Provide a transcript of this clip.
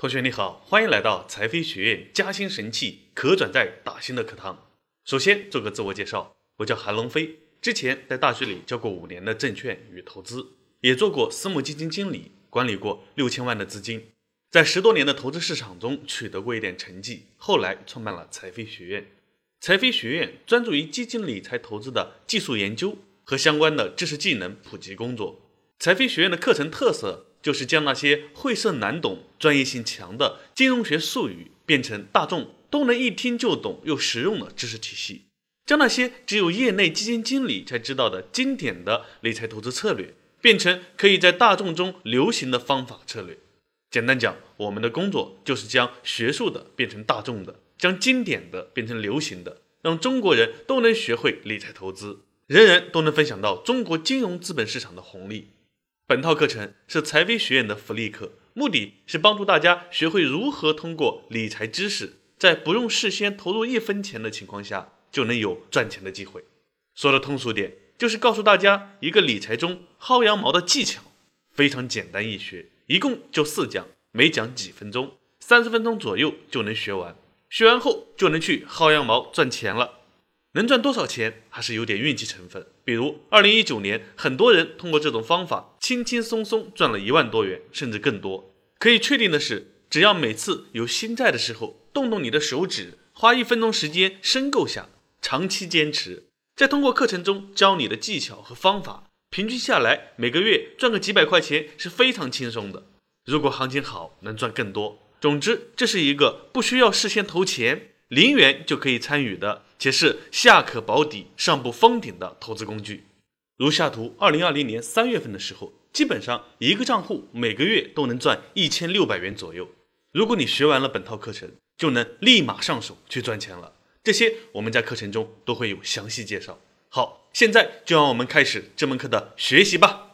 同学你好，欢迎来到财飞学院加薪神器可转债打新的课堂。首先做个自我介绍，我叫韩龙飞，之前在大学里教过五年的证券与投资，也做过私募基金经理，管理过六千万的资金，在十多年的投资市场中取得过一点成绩，后来创办了财飞学院。财飞学院专注于基金理财投资的技术研究和相关的知识技能普及工作。财飞学院的课程特色。就是将那些晦涩难懂、专业性强的金融学术语变成大众都能一听就懂又实用的知识体系，将那些只有业内基金经理才知道的经典的理财投资策略变成可以在大众中流行的方法策略。简单讲，我们的工作就是将学术的变成大众的，将经典的变成流行的，让中国人都能学会理财投资，人人都能分享到中国金融资本市场的红利。本套课程是财飞学院的福利课，目的是帮助大家学会如何通过理财知识，在不用事先投入一分钱的情况下，就能有赚钱的机会。说的通俗点，就是告诉大家一个理财中薅羊毛的技巧，非常简单易学，一共就四讲，每讲几分钟，三十分钟左右就能学完。学完后就能去薅羊毛赚钱了。能赚多少钱还是有点运气成分。比如，二零一九年，很多人通过这种方法轻轻松松赚了一万多元，甚至更多。可以确定的是，只要每次有新债的时候，动动你的手指，花一分钟时间申购下，长期坚持，再通过课程中教你的技巧和方法，平均下来每个月赚个几百块钱是非常轻松的。如果行情好，能赚更多。总之，这是一个不需要事先投钱。零元就可以参与的，且是下可保底、上不封顶的投资工具。如下图，二零二零年三月份的时候，基本上一个账户每个月都能赚一千六百元左右。如果你学完了本套课程，就能立马上手去赚钱了。这些我们在课程中都会有详细介绍。好，现在就让我们开始这门课的学习吧。